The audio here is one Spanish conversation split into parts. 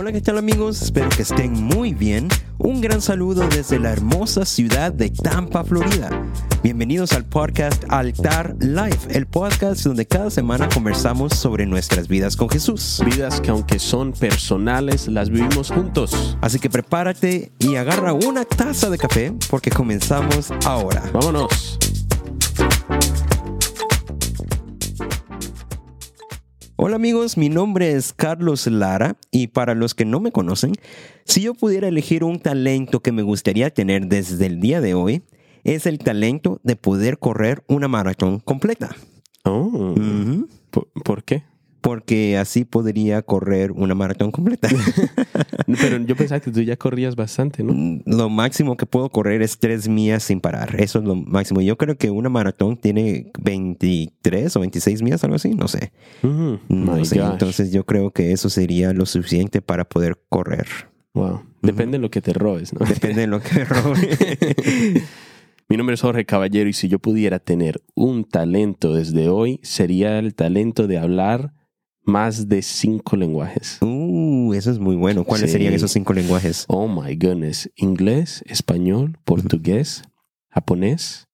Hola, ¿qué tal amigos? Espero que estén muy bien. Un gran saludo desde la hermosa ciudad de Tampa, Florida. Bienvenidos al podcast Altar Life, el podcast donde cada semana conversamos sobre nuestras vidas con Jesús. Vidas que aunque son personales, las vivimos juntos. Así que prepárate y agarra una taza de café porque comenzamos ahora. Vámonos. Hola amigos, mi nombre es Carlos Lara y para los que no me conocen, si yo pudiera elegir un talento que me gustaría tener desde el día de hoy, es el talento de poder correr una maratón completa. Oh, Ujú. ¿por, por qué? Porque así podría correr una maratón completa. Pero yo pensaba que tú ya corrías bastante, ¿no? lo máximo que puedo correr es tres millas sin parar. Eso es lo máximo. Yo creo que una maratón tiene 23 o 26 millas, algo así. No sé. Mm, No sé. gosh. Entonces yo creo que eso sería lo suficiente para poder correr. Wow. Depende de lo que te robes, ¿no? Depende de lo que robe. Mi nombre es Jorge Caballero y si yo pudiera tener un talento desde hoy, sería el talento de hablar más de cinco lenguajes. uh, eso es muy bueno. ¿Cuáles Sí. serían esos cinco lenguajes? Oh my goodness. Inglés, español, portugués, japonés.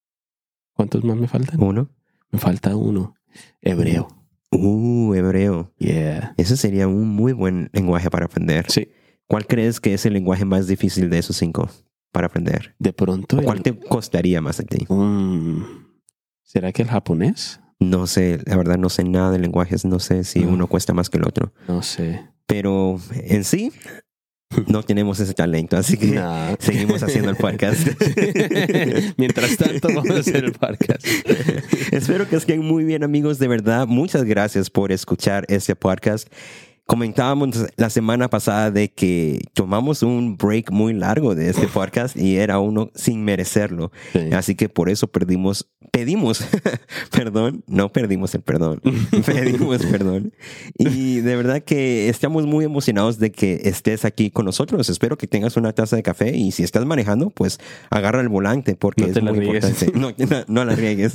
¿Cuántos más me faltan? Uno. Me falta uno. Hebreo. Uh, hebreo. Yeah. Ese sería un muy buen lenguaje para aprender. Sí. ¿Cuál crees que es el lenguaje más difícil de esos cinco para aprender? De pronto. ¿O ¿Cuál te costaría más a ti? Mm, ¿Será que el japonés? No sé, la verdad no sé nada de lenguajes, no sé si No. uno cuesta más que el otro. No sé. Pero en sí, no tenemos ese talento, así que seguimos haciendo el podcast. Mientras tanto, vamos a hacer el podcast. Espero que estén muy bien amigos, de verdad. Muchas gracias por escuchar este podcast. Comentábamos la semana pasada de que tomamos un break muy largo de este podcast y era uno sin merecerlo. Sí. Así que por eso perdimos, pedimos, perdón, no perdimos el perdón, pedimos perdón. Y de verdad que estamos muy emocionados de que estés aquí con nosotros. Espero que tengas una taza de café y si estás manejando, pues agarra el volante porque No es muy riegues. importante. No, no, no la riegues.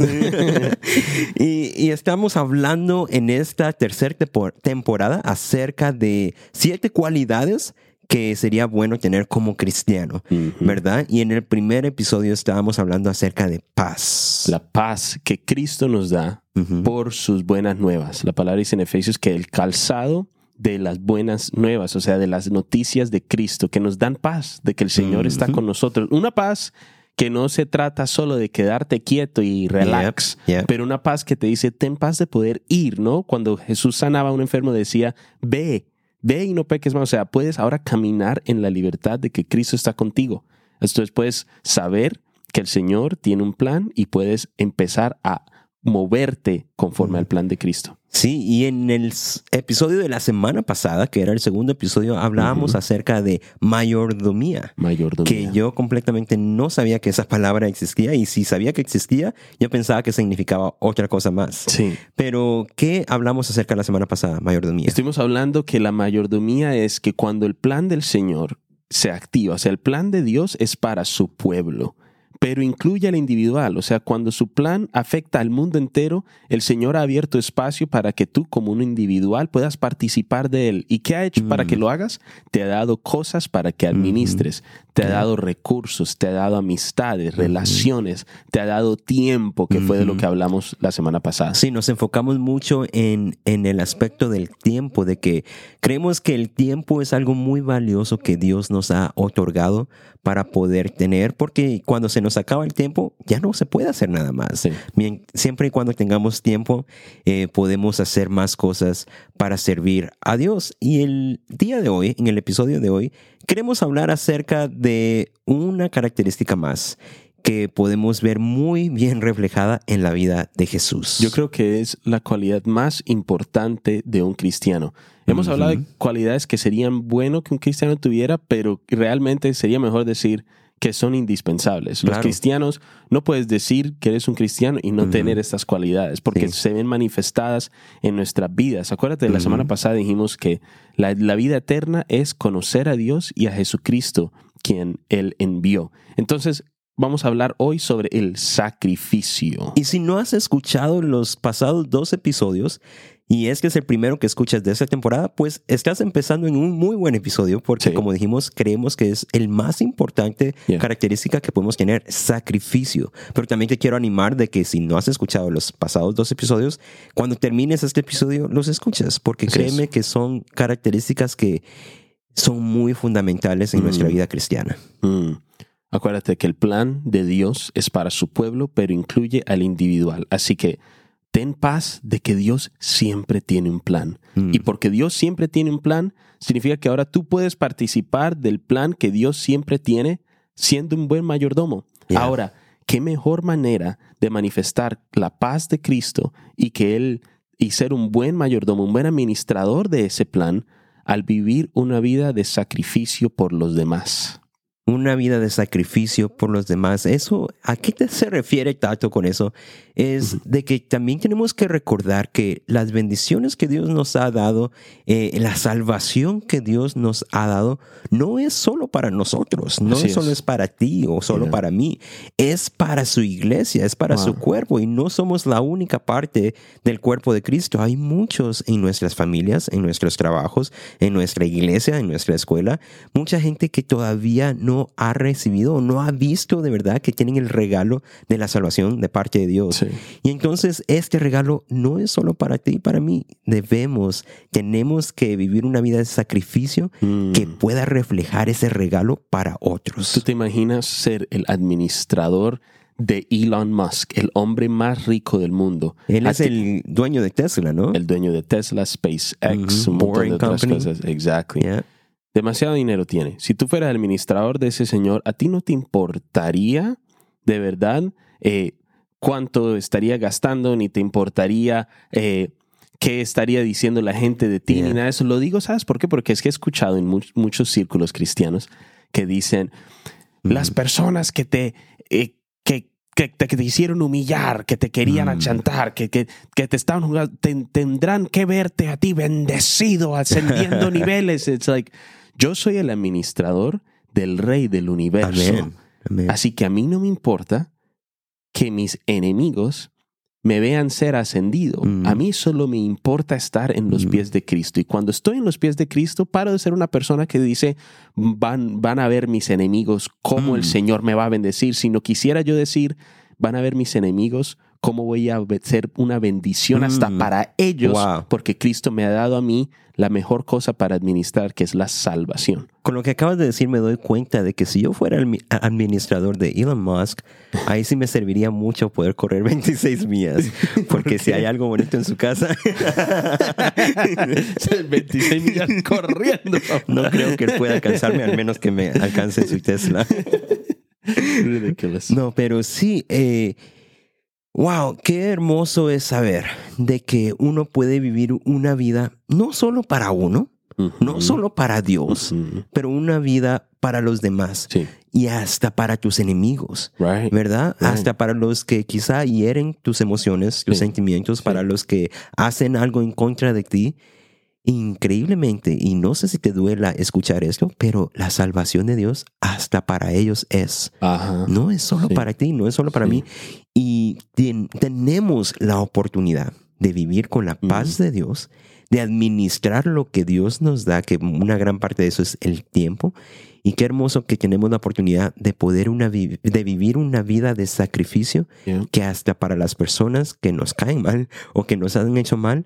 y, y estamos hablando en esta tercera temporada acerca de siete cualidades que sería bueno tener como cristiano. ¿verdad? Y en el primer episodio estábamos hablando acerca de paz. La paz que Cristo nos da por sus buenas nuevas. La palabra dice en Efesios que el calzado de las buenas nuevas, o sea, de las noticias de Cristo, que nos dan paz, de que el Señor está con nosotros. Una paz que no se trata solo de quedarte quieto y relax, Yep, yep. pero una paz que te dice, ten paz de poder ir, ¿no? Cuando Jesús sanaba a un enfermo decía, ve, ve y no peques más. O sea, puedes ahora caminar en la libertad de que Cristo está contigo. Entonces puedes saber que el Señor tiene un plan y puedes empezar a moverte conforme al plan de Cristo. Sí, y en el episodio de la semana pasada, que era el segundo episodio, hablábamos acerca de mayordomía. Mayordomía. Que yo completamente no sabía que esa palabra existía y si sabía que existía, yo pensaba que significaba otra cosa más. Sí. Pero, ¿qué hablamos acerca la semana pasada, mayordomía? Estuvimos hablando que la mayordomía es que cuando el plan del Señor se activa, o sea, el plan de Dios es para su pueblo, pero incluye al individual, o sea, cuando su plan afecta al mundo entero, el Señor ha abierto espacio para que tú como un individual puedas participar de él. ¿Y qué ha hecho para Mm. que lo hagas? Te ha dado cosas para que administres, te ha dado recursos, te ha dado amistades, relaciones, te ha dado tiempo, que fue de lo que hablamos la semana pasada. Sí, nos enfocamos mucho en, en el aspecto del tiempo, de que creemos que el tiempo es algo muy valioso que Dios nos ha otorgado para poder tener, porque cuando se nos acaba el tiempo ya no se puede hacer nada más. Sí. Bien, siempre y cuando tengamos tiempo, eh, podemos hacer más cosas para servir a Dios. Y el día de hoy, en el episodio de hoy, queremos hablar acerca de una característica más que podemos ver muy bien reflejada en la vida de Jesús. Yo creo que es la cualidad más importante de un cristiano. Hemos hablado de cualidades que serían bueno que un cristiano tuviera, pero realmente sería mejor decir que son indispensables. Los Claro. cristianos no puedes decir que eres un cristiano y no tener estas cualidades, porque Sí. se ven manifestadas en nuestras vidas. Acuérdate, la semana pasada dijimos que la, la vida eterna es conocer a Dios y a Jesucristo, quien Él envió. Entonces, vamos a hablar hoy sobre el sacrificio. Y si no has escuchado los pasados dos episodios, y es que es el primero que escuchas de esta temporada, pues estás empezando en un muy buen episodio porque Sí. como dijimos, creemos que es el más importante característica que podemos tener, sacrificio. Pero también te quiero animar de que si no has escuchado los pasados dos episodios, cuando termines este episodio los escuchas, porque Así créeme es. que son características que son muy fundamentales en nuestra Mm. vida cristiana. Mm. Acuérdate que el plan de Dios es para su pueblo, pero incluye al individual. Así que ten paz de que Dios siempre tiene un plan. Mm. Y porque Dios siempre tiene un plan, significa que ahora tú puedes participar del plan que Dios siempre tiene siendo un buen mayordomo. Yeah. Ahora, ¿qué mejor manera de manifestar la paz de Cristo y que Él y ser un buen mayordomo, un buen administrador de ese plan, al vivir una vida de sacrificio por los demás? Una vida de sacrificio por los demás. Eso, ¿a qué te se refiere Tato con eso? Es de que también tenemos que recordar que las bendiciones que Dios nos ha dado, eh, la salvación que Dios nos ha dado, no es solo para nosotros, no es solo es. para ti o solo Yeah. para mí, es para su iglesia, es para su cuerpo y no somos la única parte del cuerpo de Cristo. Hay muchos en nuestras familias, en nuestros trabajos, en nuestra iglesia, en nuestra escuela, mucha gente que todavía no ha recibido o no ha visto de verdad que tienen el regalo de la salvación de parte de Dios. Sí. Y entonces este regalo no es solo para ti y para mí. Debemos, tenemos que vivir una vida de sacrificio Mm. que pueda reflejar ese regalo para ¿Tú otros. te imaginas ser el administrador de Elon Musk, el hombre más rico del mundo? Él es el dueño de Tesla, ¿no? el dueño de Tesla, SpaceX, Boring otras Company. cosas. Exactly. Yeah. Demasiado dinero tiene. Si tú fueras el administrador de ese señor, ¿a ti no te importaría de verdad eh, cuánto estaría gastando, ni te importaría eh, qué estaría diciendo la gente de ti, Yeah. ni nada de eso? Lo digo, ¿sabes por qué? Porque es que he escuchado en much- muchos círculos cristianos que dicen, las personas que te... eh, que, que te, que te hicieron humillar, que te querían Mm. achantar, que, que, que te estaban jugando, ten- tendrán que verte a ti bendecido, ascendiendo niveles. It's like, yo soy el administrador del rey del universo. Amén. Amén. Así que a mí no me importa que mis enemigos me vean ser ascendido. Mm. A mí solo me importa estar en los Mm. pies de Cristo. Y cuando estoy en los pies de Cristo, paro de ser una persona que dice, van, van a ver mis enemigos cómo el Mm. Señor me va a bendecir, sino quisiera yo decir, van a ver mis enemigos cómo voy a ser una bendición hasta Mm. para ellos, Wow. porque Cristo me ha dado a mí la mejor cosa para administrar, que es la salvación. Con lo que acabas de decir me doy cuenta de que si yo fuera el mi- administrador de Elon Musk, ahí sí me serviría mucho poder correr 26 millas. Porque si hay algo bonito en su casa, 26 millas corriendo. no creo que él pueda alcanzarme, al menos que me alcance su Tesla. Ridiculous. No, pero sí, eh, wow, qué hermoso es saber de que uno puede vivir una vida no solo para uno, no solo para Dios, pero una vida para los demás Sí. y hasta para tus enemigos. Right. ¿verdad? Right. Hasta para los que quizá hieren tus emociones, tus Sí. sentimientos, Sí. para los que hacen algo en contra de ti. Increíblemente, y no sé si te duela escuchar esto, pero la salvación de Dios hasta para ellos es. Ajá. No es solo Sí. para ti, no es solo para Sí. mí. Y ten- tenemos la oportunidad de vivir con la paz de Dios, de administrar lo que Dios nos da, que una gran parte de eso es el tiempo. Y qué hermoso que tenemos la oportunidad de poder una vi- de vivir una vida de sacrificio Yeah. que hasta para las personas que nos caen mal o que nos han hecho mal,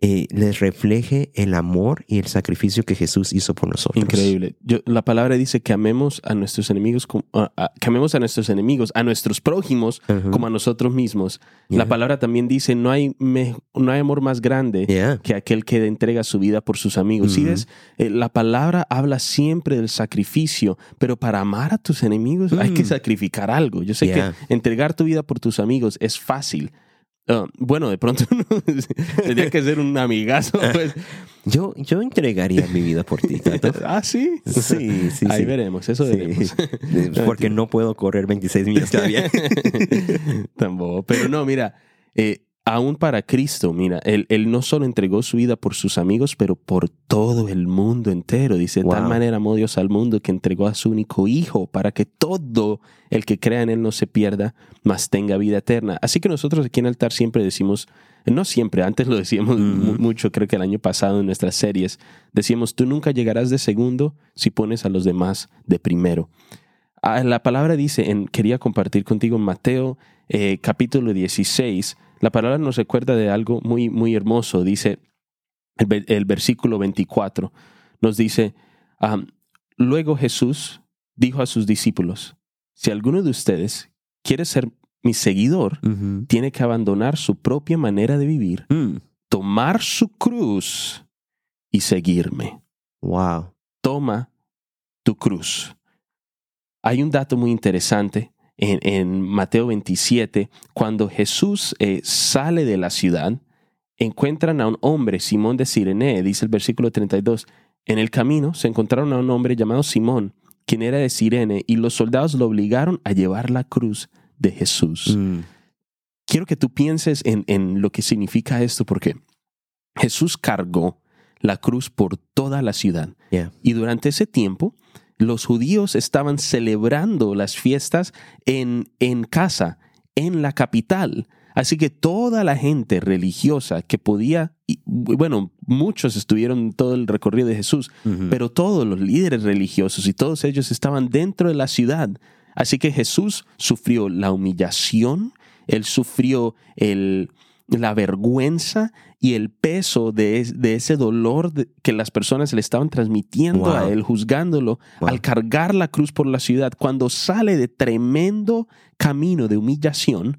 eh, les refleje el amor y el sacrificio que Jesús hizo por nosotros. Increíble. Yo, la palabra dice que amemos a nuestros enemigos, como- a- a- que amemos a nuestros enemigos, a nuestros prójimos como a nosotros mismos. La palabra también dice no hay, me- no hay amor más grande Yeah. que aquel que entrega su vida por sus amigos. ¿Sí ves? Eh, la palabra habla siempre del sacrificio, pero para amar a tus enemigos hay que Mm. sacrificar algo. Yo sé Yeah. que entregar tu vida por tus amigos es fácil. Ah, bueno, de pronto tendría que ser un amigazo. Pues. Yo, yo entregaría mi vida por ti, Tato. ah, sí. Sí, sí, Ahí sí. veremos, eso Sí. veremos. Porque no puedo correr 26 millas todavía. Tampoco. Pero no, mira, eh, aún para Cristo, mira, él, él, no solo entregó su vida por sus amigos, pero por todo el mundo entero. Dice, de tal manera amó Dios al mundo que entregó a su único Hijo para que todo el que crea en Él no se pierda, mas tenga vida eterna. Así que nosotros aquí en Altar siempre decimos, no siempre, antes lo decíamos mucho, creo que el año pasado en nuestras series, decíamos, tú nunca llegarás de segundo si pones a los demás de primero. Ah, la palabra dice, en, quería compartir contigo en Mateo eh, capítulo 16, la palabra nos recuerda de algo muy, muy hermoso. Dice el, versículo 24, nos dice, luego Jesús dijo a sus discípulos, si alguno de ustedes quiere ser mi seguidor, tiene que abandonar su propia manera de vivir, mm. tomar su cruz y seguirme. Wow. Toma tu cruz. Hay un dato muy interesante en, Mateo 27, cuando Jesús eh, sale de la ciudad, encuentran a un hombre, Simón de Sirene, dice el versículo 32. En el camino se encontraron a un hombre llamado Simón, quien era de Sirene, y los soldados lo obligaron a llevar la cruz de Jesús. Mm. Quiero que tú pienses en, lo que significa esto, porque Jesús cargó la cruz por toda la ciudad. Y durante ese tiempo, los judíos estaban celebrando las fiestas en, en casa, en la capital. Así que toda la gente religiosa que podía, bueno, muchos estuvieron todo el recorrido de Jesús, pero todos los líderes religiosos y todos ellos estaban dentro de la ciudad. Así que Jesús sufrió la humillación, él sufrió el, la vergüenza y el peso de, ese dolor que las personas le estaban transmitiendo a él, juzgándolo, al cargar la cruz por la ciudad, cuando sale de tremendo camino de humillación,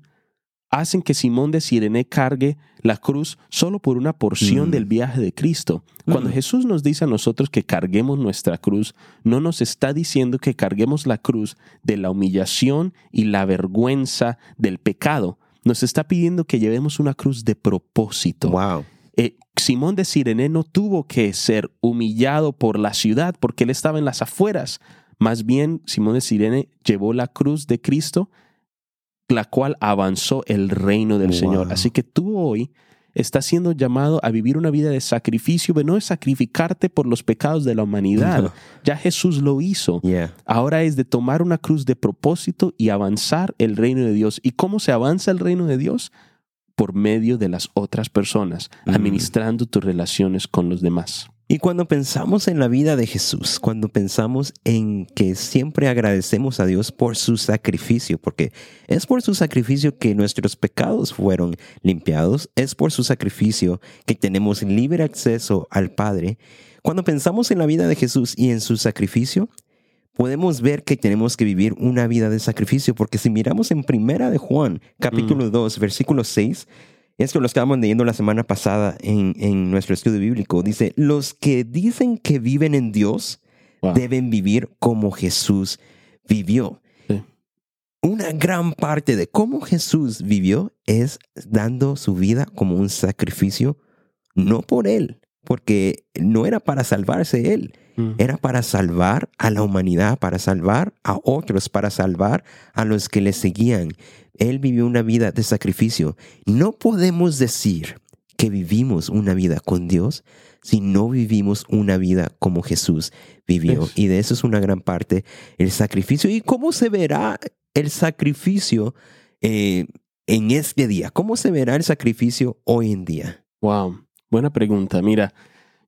hacen que Simón de Sirene cargue la cruz solo por una porción mm. del viaje de Cristo. Cuando mm. Jesús nos dice a nosotros que carguemos nuestra cruz, no nos está diciendo que carguemos la cruz de la humillación y la vergüenza del pecado, nos está pidiendo que llevemos una cruz de propósito. Wow. Eh, Simón de Sirene no tuvo que ser humillado por la ciudad porque él estaba en las afueras. Más bien, Simón de Sirene llevó la cruz de Cristo, la cual avanzó el reino del Señor. Así que tú hoy estás siendo llamado a vivir una vida de sacrificio, pero no es sacrificarte por los pecados de la humanidad. Ya Jesús lo hizo. Ahora es de tomar una cruz de propósito y avanzar el reino de Dios. ¿Y cómo se avanza el reino de Dios? Por medio de las otras personas, mm. administrando tus relaciones con los demás. Y cuando pensamos en la vida de Jesús, cuando pensamos en que siempre agradecemos a Dios por su sacrificio, porque es por su sacrificio que nuestros pecados fueron limpiados, es por su sacrificio que tenemos libre acceso al Padre, cuando pensamos en la vida de Jesús y en su sacrificio, podemos ver que tenemos que vivir una vida de sacrificio, porque si miramos en Primera de Juan, capítulo 2, mm. versículo 6, esto lo estábamos leyendo la semana pasada en, nuestro estudio bíblico. Dice, los que dicen que viven en Dios deben vivir como Jesús vivió. Una gran parte de cómo Jesús vivió es dando su vida como un sacrificio, no por Él, porque no era para salvarse Él, mm. era para salvar a la humanidad, para salvar a otros, para salvar a los que le seguían. Él vivió una vida de sacrificio. No podemos decir que vivimos una vida con Dios si no vivimos una vida como Jesús vivió. Y de eso es una gran parte el sacrificio. ¿Y cómo se verá el sacrificio eh, en este día? ¿Cómo se verá el sacrificio hoy en día? Wow, buena pregunta. Mira,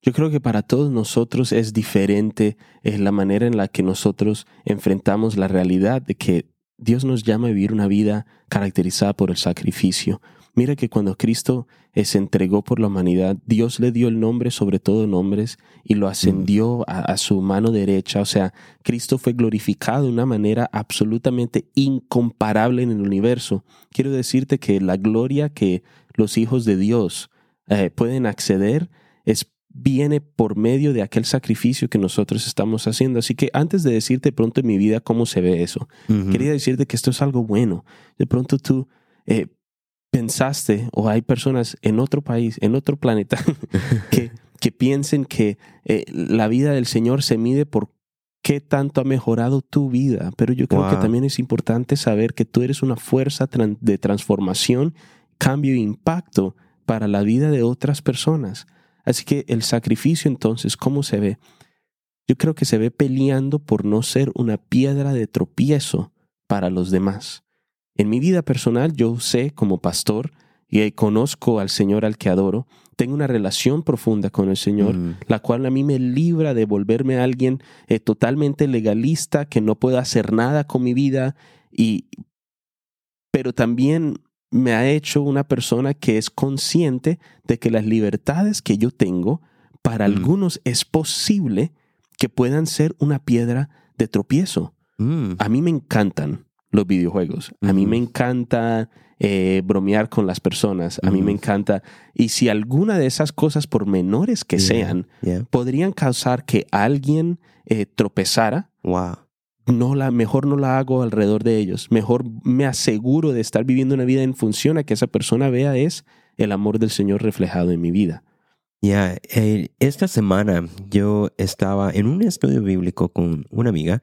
yo creo que para todos nosotros es diferente es la manera en la que nosotros enfrentamos la realidad de que Dios nos llama a vivir una vida caracterizada por el sacrificio. Mira que cuando Cristo se entregó por la humanidad, Dios le dio el nombre sobre todo nombres y lo ascendió a, a, su mano derecha. O sea, Cristo fue glorificado de una manera absolutamente incomparable en el universo. Quiero decirte que la gloria que los hijos de Dios eh, pueden acceder es viene por medio de aquel sacrificio que nosotros estamos haciendo. Así que antes de decirte pronto en mi vida cómo se ve eso, quería decirte que esto es algo bueno. De pronto tú eh, pensaste o hay personas en otro país, en otro planeta, que, que piensen que eh, la vida del Señor se mide por qué tanto ha mejorado tu vida. Pero yo creo que también es importante saber que tú eres una fuerza de transformación cambio e impacto para la vida de otras personas. Así que el sacrificio entonces, ¿cómo se ve? Yo creo que se ve peleando por no ser una piedra de tropiezo para los demás. En mi vida personal, yo sé como pastor y conozco al Señor al que adoro, tengo una relación profunda con el Señor, Mm. la cual a mí me libra de volverme alguien eh, totalmente legalista, que no puedo hacer nada con mi vida, y, pero también me ha hecho una persona que es consciente de que las libertades que yo tengo, para Mm. algunos es posible que puedan ser una piedra de tropiezo. Mm. A mí me encantan los videojuegos. A mí me encanta eh, bromear con las personas. A mí me encanta. Y si alguna de esas cosas, por menores que Yeah, sean, yeah. podrían causar que alguien eh, tropezara, Wow. No la, mejor no la hago alrededor de ellos. Mejor me aseguro de estar viviendo una vida en función a que esa persona vea es el amor del Señor reflejado en mi vida. Ya, eh, esta semana yo estaba en un estudio bíblico con una amiga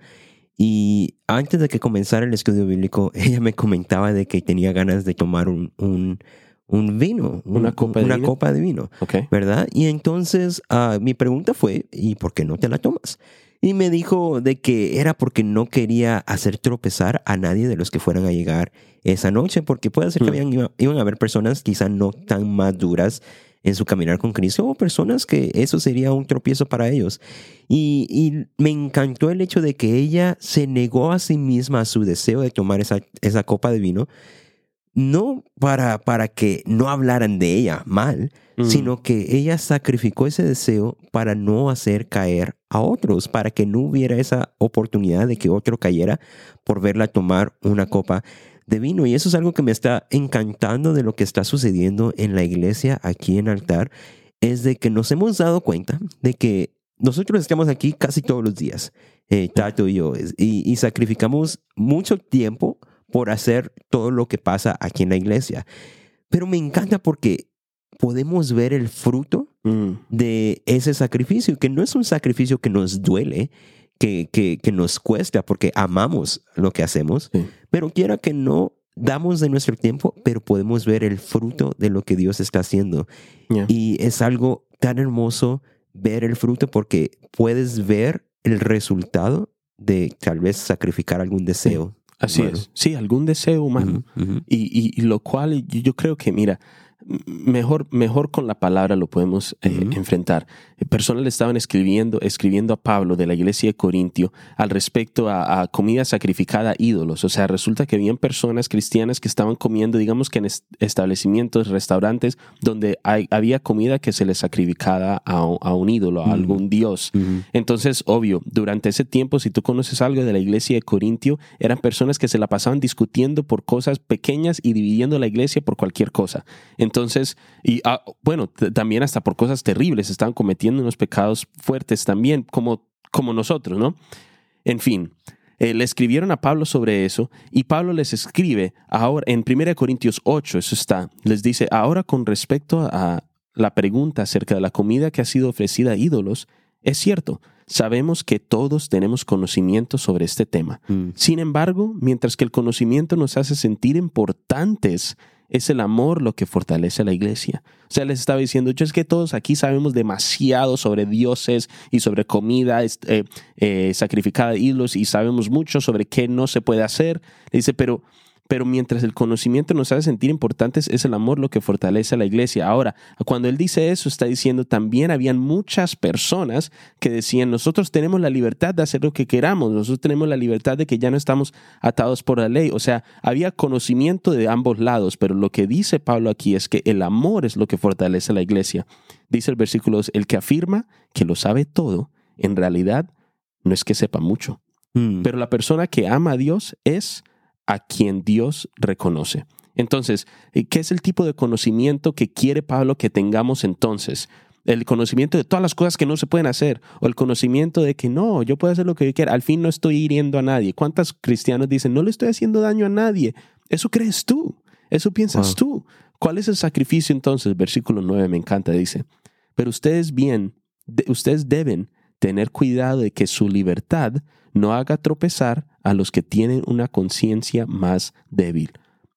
y antes de que comenzara el estudio bíblico, ella me comentaba de que tenía ganas de tomar un, un, un vino, un- Una copa de una vino. copa de vino, ¿Ok? ¿verdad? Y entonces ah, mi pregunta fue, ¿y por qué no te la tomas? Y me dijo de que era porque no quería hacer tropezar a nadie de los que fueran a llegar esa noche, porque puede ser que Mm. habían- iba- iban a haber personas quizá no tan maduras en su caminar con Cristo o personas que eso sería un tropiezo para ellos. Y, y me encantó el hecho de que ella se negó a sí misma a su deseo de tomar esa, esa copa de vino, no para, para que no hablaran de ella mal, Mm. sino que ella sacrificó ese deseo para no hacer caer a otros, para que no hubiera esa oportunidad de que otro cayera por verla tomar una copa de vino. Y eso es algo que me está encantando de lo que está sucediendo en la iglesia aquí en altar, es de que nos hemos dado cuenta de que nosotros estamos aquí casi todos los días, eh, Tato y yo, y, y sacrificamos mucho tiempo por hacer todo lo que pasa aquí en la iglesia. Pero me encanta porque podemos ver el fruto Mm. de ese sacrificio, que no es un sacrificio que nos duele, que, que, que nos cuesta, porque amamos lo que hacemos, Sí. pero quiera que no damos de nuestro tiempo, pero podemos ver el fruto de lo que Dios está haciendo. Yeah. Y es algo tan hermoso ver el fruto porque puedes ver el resultado de tal vez sacrificar algún deseo. Así humano. es. Sí, algún deseo humano. Y, y- y lo cual yo- creo que, mira, mejor, mejor con la palabra lo podemos eh, enfrentar. Personas le estaban escribiendo, escribiendo a Pablo de la iglesia de Corintio al respecto a, a comida sacrificada a ídolos. O sea, resulta que habían personas cristianas que estaban comiendo, digamos que en est- establecimientos, restaurantes, donde hay- había comida que se les sacrificaba a, un- a un ídolo, a algún dios. Entonces, obvio, durante ese tiempo, si tú conoces algo de la iglesia de Corintio, eran personas que se la pasaban discutiendo por cosas pequeñas y dividiendo la iglesia por cualquier cosa. Entonces, y ah, bueno, también hasta por cosas terribles, estaban cometiendo unos pecados fuertes también, como, como nosotros, ¿no? En fin. eh, le escribieron a Pablo sobre eso y Pablo les escribe ahora en 1 Corintios 8, eso está, les dice, ahora con respecto a la pregunta acerca de la comida que ha sido ofrecida a ídolos, es cierto, sabemos que todos tenemos conocimiento sobre este tema. Mm. Sin embargo, mientras que el conocimiento nos hace sentir importantes, es el amor lo que fortalece a la iglesia. O sea, les estaba diciendo, yo es que todos aquí sabemos demasiado sobre dioses y sobre comida eh, eh, sacrificada a ídolos y sabemos mucho sobre qué no se puede hacer. Le dice, pero, pero mientras el conocimiento nos hace sentir importantes, es el amor lo que fortalece a la iglesia. Ahora, cuando él dice eso, está diciendo también habían muchas personas que decían, nosotros tenemos la libertad de hacer lo que queramos, nosotros tenemos la libertad de que ya no estamos atados por la ley. O sea, había conocimiento de ambos lados, pero lo que dice Pablo aquí es que el amor es lo que fortalece a la iglesia. Dice el versículo 2, el que afirma que lo sabe todo, en realidad no es que sepa mucho, Mm. pero la persona que ama a Dios es a quien Dios reconoce. Entonces, eh, ¿qué es el tipo de conocimiento que quiere Pablo que tengamos entonces? El conocimiento de todas las cosas que no se pueden hacer, o el conocimiento de que no, yo puedo hacer lo que yo quiera, al fin no estoy hiriendo a nadie. ¿Cuántos cristianos dicen, no le estoy haciendo daño a nadie? Eso crees tú, eso piensas Wow. tú. ¿Cuál es el sacrificio entonces? Versículo 9 me encanta, dice, pero ustedes bien, de- ustedes deben tener cuidado de que su libertad no haga tropezar a los que tienen una conciencia más débil.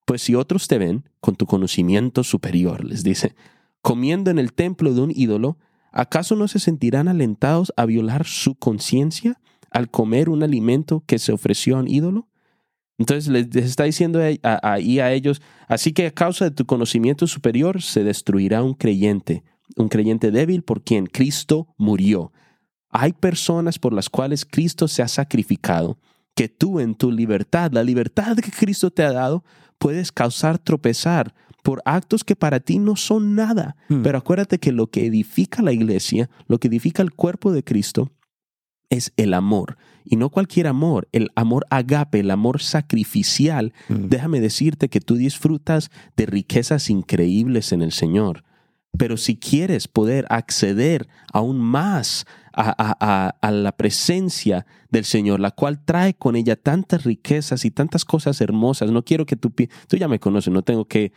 Pues si otros te ven con tu conocimiento superior, les dice, comiendo en el templo de un ídolo, ¿acaso no se sentirán alentados a violar su conciencia al comer un alimento que se ofreció a un ídolo? Entonces les está diciendo ahí a, ellos, así que a causa de tu conocimiento superior se destruirá un creyente, un creyente débil por quien Cristo murió. Hay personas por las cuales Cristo se ha sacrificado, que tú en tu libertad, la libertad que Cristo te ha dado, puedes causar tropezar por actos que para ti no son nada. Hmm. Pero acuérdate que lo que edifica la iglesia, lo que edifica el cuerpo de Cristo, es el amor. Y no cualquier amor, el amor agape, el amor sacrificial. Hmm. Déjame decirte que tú disfrutas de riquezas increíbles en el Señor. Pero si quieres poder acceder aún más a, la presencia del Señor, la cual trae con ella tantas riquezas y tantas cosas hermosas, no quiero que tú, tú ya me conoces, no tengo que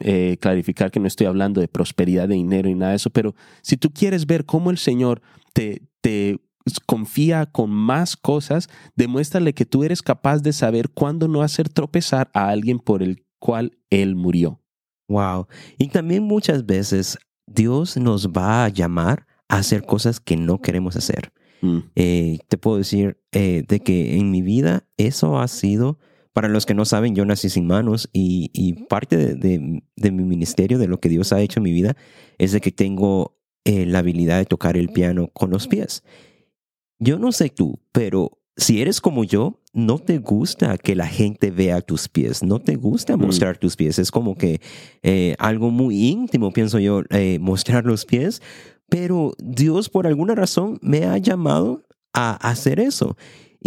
eh, clarificar que no estoy hablando de prosperidad de dinero y nada de eso, pero si tú quieres ver cómo el Señor te, te confía con más cosas, demuéstrale que tú eres capaz de saber cuándo no hacer tropezar a alguien por el cual Él murió. Wow. Y también muchas veces Dios nos va a llamar a hacer cosas que no queremos hacer. Mm. Eh, te puedo decir eh, de que en mi vida eso ha sido, para los que no saben, yo nací sin manos y, parte de, mi ministerio, de lo que Dios ha hecho en mi vida, es de que tengo eh, la habilidad de tocar el piano con los pies. Yo no sé tú, pero si eres como yo, no te gusta que la gente vea tus pies, no te gusta mm. mostrar tus pies. Es como que algo muy íntimo, pienso yo, mostrar los pies. Pero Dios por alguna razón me ha llamado a hacer eso.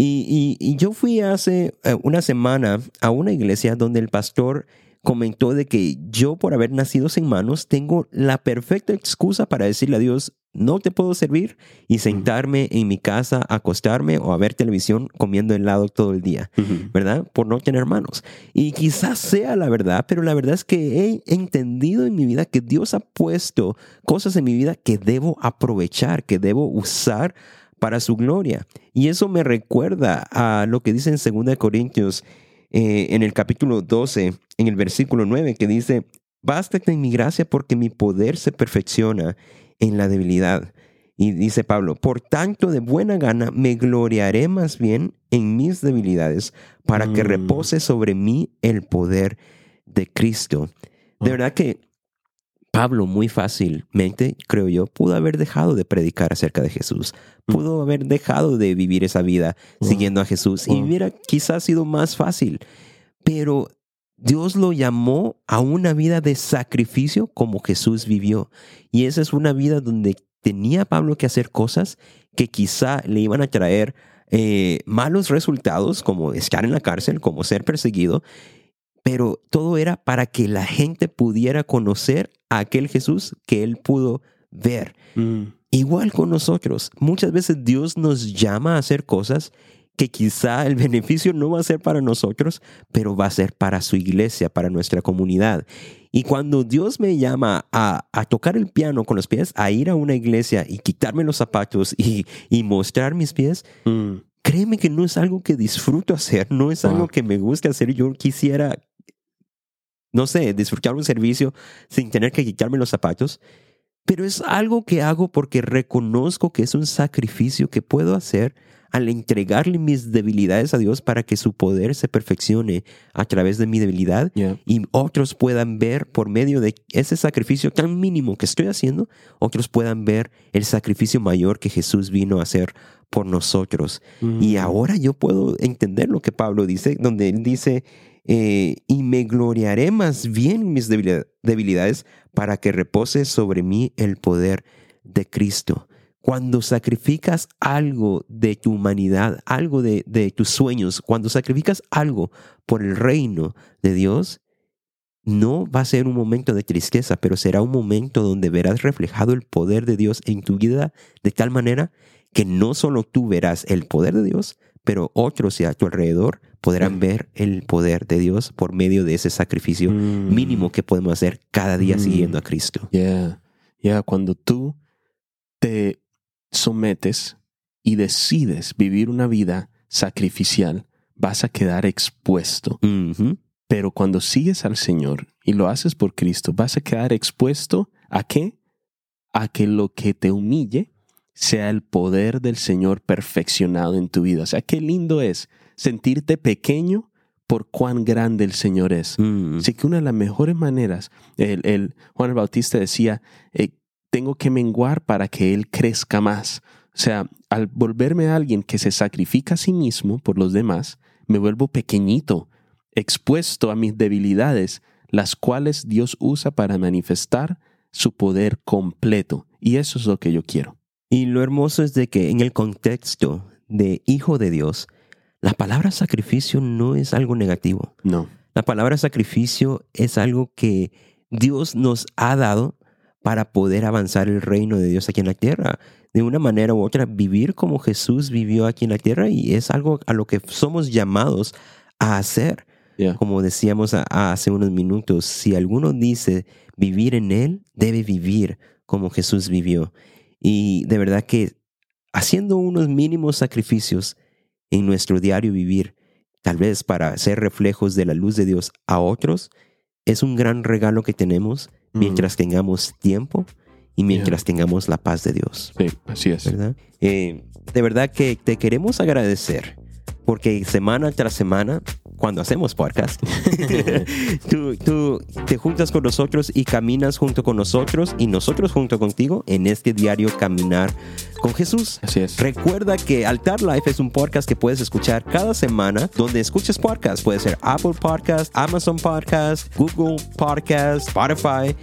Y, yo fui hace eh, una semana a una iglesia donde el pastor comentó de que yo por haber nacido sin manos tengo la perfecta excusa para decirle a Dios, no te puedo servir y sentarme en mi casa, acostarme o a ver televisión comiendo helado todo el día, ¿verdad? Por no tener manos. Y quizás sea la verdad, pero la verdad es que he entendido en mi vida que Dios ha puesto cosas en mi vida que debo aprovechar, que debo usar para su gloria. Y eso me recuerda a lo que dice en 2 Corintios eh, en el capítulo 12, en el versículo 9, que dice, bástate en mi gracia porque mi poder se perfecciona en la debilidad. Y dice Pablo, por tanto de buena gana me gloriaré más bien en mis debilidades para que mm. repose sobre mí el poder de Cristo. De verdad que Pablo muy fácilmente, creo yo, pudo haber dejado de predicar acerca de Jesús, mm. pudo haber dejado de vivir esa vida siguiendo a Jesús y hubiera quizás sido más fácil, pero Dios lo llamó a una vida de sacrificio como Jesús vivió. Y esa es una vida donde tenía Pablo que hacer cosas que quizá le iban a traer eh, malos resultados, como estar en la cárcel, como ser perseguido, pero todo era para que la gente pudiera conocer a aquel Jesús que él pudo ver. Mm. Igual con nosotros, muchas veces Dios nos llama a hacer cosas que quizá el beneficio no va a ser para nosotros, pero va a ser para su iglesia, para nuestra comunidad. Y cuando Dios me llama a, tocar el piano con los pies, a ir a una iglesia y quitarme los zapatos y, mostrar mis pies, mm. créeme que no es algo que disfruto hacer, no es algo que me guste hacer. Yo quisiera, no sé, disfrutar un servicio sin tener que quitarme los zapatos, pero es algo que hago porque reconozco que es un sacrificio que puedo hacer al entregarle mis debilidades a Dios para que su poder se perfeccione a través de mi debilidad y otros puedan ver por medio de ese sacrificio tan mínimo que estoy haciendo, otros puedan ver el sacrificio mayor que Jesús vino a hacer por nosotros. Y mm. ahora yo puedo entender lo que Pablo dice, donde él dice, eh, y me gloriaré más bien en mis debilidades para que repose sobre mí el poder de Cristo. Cuando sacrificas algo de tu humanidad, algo de, tus sueños, cuando sacrificas algo por el reino de Dios, no va a ser un momento de tristeza, pero será un momento donde verás reflejado el poder de Dios en tu vida de tal manera que no solo tú verás el poder de Dios, pero otros a tu alrededor podrán mm. ver el poder de Dios por medio de ese sacrificio mm. mínimo que podemos hacer cada día mm. siguiendo a Cristo. Ya, ya, cuando tú te sometes y decides vivir una vida sacrificial, vas a quedar expuesto Pero cuando sigues al Señor y lo haces por Cristo, vas a quedar expuesto a qué? A que lo que te humille sea el poder del Señor perfeccionado en tu vida. O sea, qué lindo es sentirte pequeño por cuán grande el Señor es. Mm. Así que una de las mejores maneras, el, el Juan el Bautista decía, eh, tengo que menguar para que Él crezca más. O sea, al volverme a alguien que se sacrifica a sí mismo por los demás, me vuelvo pequeñito, expuesto a mis debilidades, las cuales Dios usa para manifestar su poder completo. Y eso es lo que yo quiero. Y lo hermoso es de que en el contexto de hijo de Dios, la palabra sacrificio no es algo negativo. No. La palabra sacrificio es algo que Dios nos ha dado para poder avanzar el reino de Dios aquí en la tierra. De una manera u otra, vivir como Jesús vivió aquí en la tierra y es algo a lo que somos llamados a hacer. Yeah. Como decíamos a- a hace unos minutos, si alguno dice vivir en Él, debe vivir como Jesús vivió. Y de verdad que haciendo unos mínimos sacrificios en nuestro diario vivir, tal vez para ser reflejos de la luz de Dios a otros, es un gran regalo que tenemos Mm. mientras tengamos tiempo y mientras tengamos la paz de Dios. Sí, así es. ¿verdad? Eh, de verdad que te queremos agradecer porque semana tras semana, cuando hacemos podcast, tú, tú te juntas con nosotros y caminas junto con nosotros y nosotros junto contigo en este diario caminar con Jesús. Así es. Recuerda que Altar Life es un podcast que puedes escuchar cada semana donde escuches podcast. Puede ser Apple Podcast, Amazon Podcast, Google Podcast, Spotify,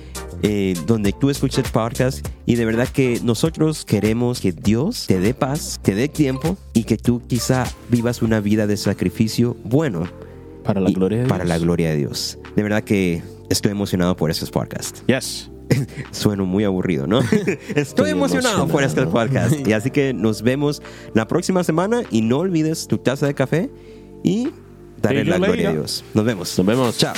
eh, donde tú escuches podcast. Y de verdad que nosotros queremos que Dios te dé paz, te dé tiempo y que tú quizá vivas una vida de sacrificio bueno Para la gloria de para Dios. la gloria de Dios. De verdad que estoy emocionado por estos podcasts. Yes. Sueno muy aburrido, ¿no? Estoy emocionado por este podcast. Y así que nos vemos la próxima semana y no olvides tu taza de café y darle la gloria a. Dios. Nos vemos. Nos vemos. Chao.